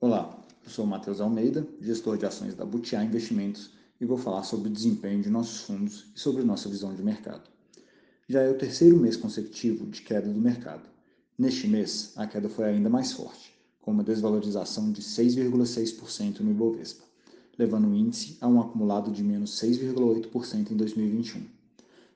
Olá, eu sou Matheus Almeida, gestor de ações da Butiá Investimentos e vou falar sobre o desempenho de nossos fundos e sobre nossa visão de mercado. Já é o terceiro mês consecutivo de queda do mercado. Neste mês, a queda foi ainda mais forte, com uma desvalorização de 6,6% no Ibovespa, levando o índice a um acumulado de menos 6,8% em 2021.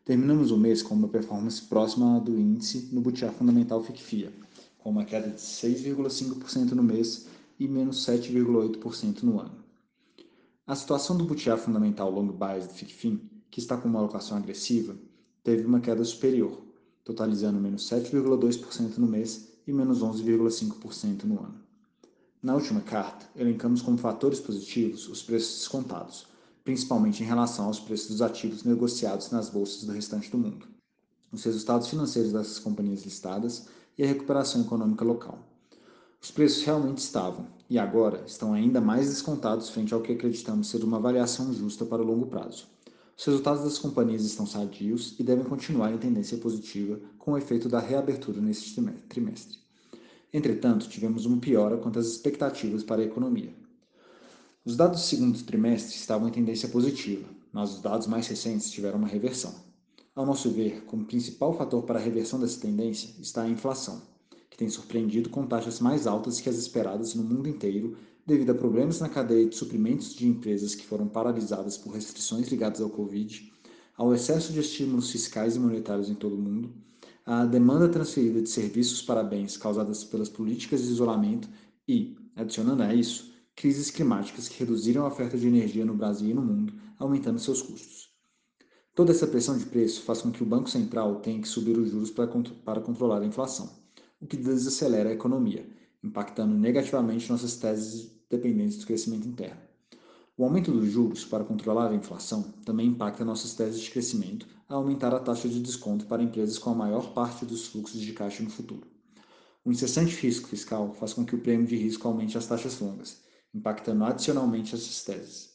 Terminamos o mês com uma performance próxima do índice no Butiá Fundamental FICFIA, com uma queda de 6,5% no mês e menos 7,8% no ano. A situação do Butiá Fundamental Long Bias do FICFIN, que está com uma alocação agressiva, teve uma queda superior, totalizando menos 7,2% no mês e menos 11,5% no ano. Na última carta, elencamos como fatores positivos os preços descontados, principalmente em relação aos preços dos ativos negociados nas bolsas do restante do mundo, os resultados financeiros dessas companhias listadas e a recuperação econômica local. Os preços realmente estavam, e agora estão ainda mais descontados frente ao que acreditamos ser uma avaliação justa para o longo prazo. Os resultados das companhias estão sadios e devem continuar em tendência positiva com o efeito da reabertura neste trimestre. Entretanto, tivemos uma piora quanto às expectativas para a economia. Os dados do segundo trimestre estavam em tendência positiva, mas os dados mais recentes tiveram uma reversão. Ao nosso ver, como principal fator para a reversão dessa tendência está a inflação, que tem surpreendido com taxas mais altas que as esperadas no mundo inteiro devido a problemas na cadeia de suprimentos de empresas que foram paralisadas por restrições ligadas ao Covid, ao excesso de estímulos fiscais e monetários em todo o mundo, à demanda transferida de serviços para bens causadas pelas políticas de isolamento e, adicionando a isso, crises climáticas que reduziram a oferta de energia no Brasil e no mundo, aumentando seus custos. Toda essa pressão de preço faz com que o Banco Central tenha que subir os juros para, para controlar a inflação, o que desacelera a economia, impactando negativamente nossas teses dependentes do crescimento interno. O aumento dos juros para controlar a inflação também impacta nossas teses de crescimento a aumentar a taxa de desconto para empresas com a maior parte dos fluxos de caixa no futuro. O incessante risco fiscal faz com que o prêmio de risco aumente as taxas longas, impactando adicionalmente essas teses.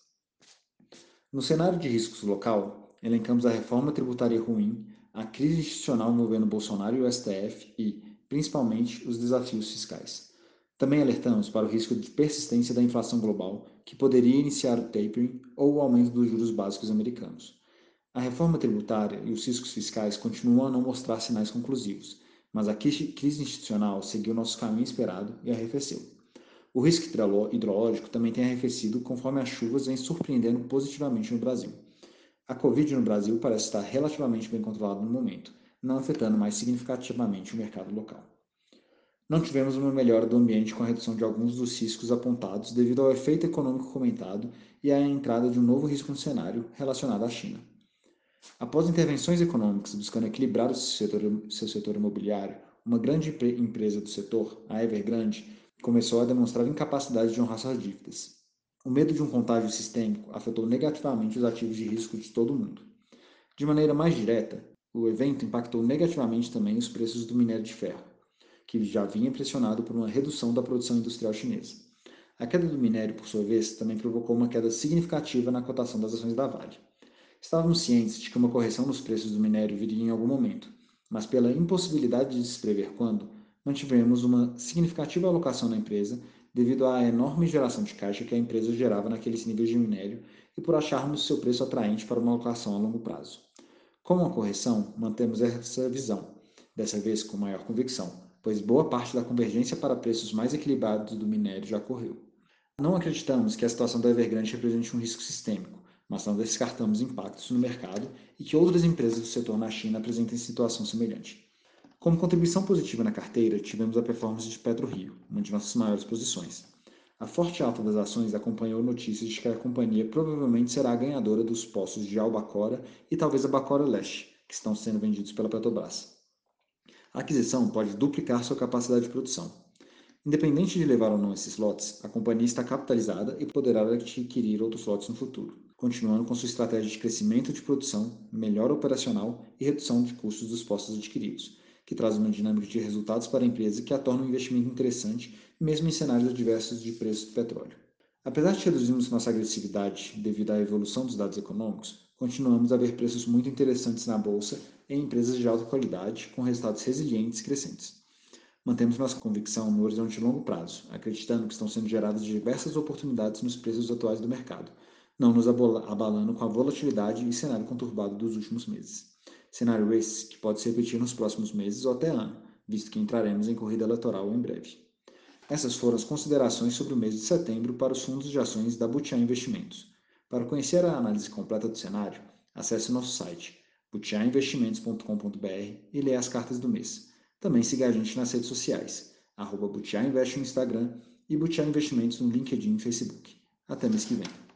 No cenário de riscos local, elencamos a reforma tributária ruim, a crise institucional envolvendo Bolsonaro e o STF e, principalmente, os desafios fiscais. Também alertamos para o risco de persistência da inflação global, que poderia iniciar o tapering ou o aumento dos juros básicos americanos. A reforma tributária e os riscos fiscais continuam a não mostrar sinais conclusivos, mas a crise institucional seguiu nosso caminho esperado e arrefeceu. O risco hidrológico também tem arrefecido conforme as chuvas vêm surpreendendo positivamente no Brasil. A Covid no Brasil parece estar relativamente bem controlada no momento, não afetando mais significativamente o mercado local. Não tivemos uma melhora do ambiente com a redução de alguns dos riscos apontados devido ao efeito econômico comentado e à entrada de um novo risco no cenário relacionado à China. Após intervenções econômicas buscando equilibrar o setor, seu setor imobiliário, uma grande empresa do setor, a Evergrande, começou a demonstrar incapacidade de honrar suas dívidas. O medo de um contágio sistêmico afetou negativamente os ativos de risco de todo o mundo. De maneira mais direta, o evento impactou negativamente também os preços do minério de ferro, que já vinha pressionado por uma redução da produção industrial chinesa. A queda do minério, por sua vez, também provocou uma queda significativa na cotação das ações da Vale. Estávamos cientes de que uma correção nos preços do minério viria em algum momento, mas pela impossibilidade de se prever quando, mantivemos uma significativa alocação na empresa devido à enorme geração de caixa que a empresa gerava naqueles níveis de minério e por acharmos seu preço atraente para uma alocação a longo prazo. Com a correção, mantemos essa visão, dessa vez com maior convicção, pois boa parte da convergência para preços mais equilibrados do minério já ocorreu. Não acreditamos que a situação da Evergrande represente um risco sistêmico, mas não descartamos impactos no mercado e que outras empresas do setor na China apresentem situação semelhante. Como contribuição positiva na carteira, tivemos a performance de PetroRio, uma de nossas maiores posições. A forte alta das ações acompanhou notícias de que a companhia provavelmente será a ganhadora dos postos de Albacora e talvez a Bacora Leste, que estão sendo vendidos pela Petrobras. A aquisição pode duplicar sua capacidade de produção. Independente de levar ou não esses lotes, a companhia está capitalizada e poderá adquirir outros lotes no futuro, continuando com sua estratégia de crescimento de produção, melhora operacional e redução de custos dos postos adquiridos, que traz uma dinâmica de resultados para a empresa que a torna um investimento interessante, mesmo em cenários adversos de preço do petróleo. Apesar de reduzirmos nossa agressividade devido à evolução dos dados econômicos, continuamos a ver preços muito interessantes na bolsa em empresas de alta qualidade, com resultados resilientes e crescentes. Mantemos nossa convicção no horizonte de longo prazo, acreditando que estão sendo geradas diversas oportunidades nos preços atuais do mercado, não nos abalando com a volatilidade e cenário conturbado dos últimos meses. Cenário esse que pode se repetir nos próximos meses ou até ano, visto que entraremos em corrida eleitoral em breve. Essas foram as considerações sobre o mês de setembro para os fundos de ações da Butiá Investimentos. Para conhecer a análise completa do cenário, acesse nosso site butiainvestimentos.com.br e leia as cartas do mês. Também siga a gente nas redes sociais, arroba Butiá Invest no Instagram e Butiá Investimentos no LinkedIn e Facebook. Até mês que vem.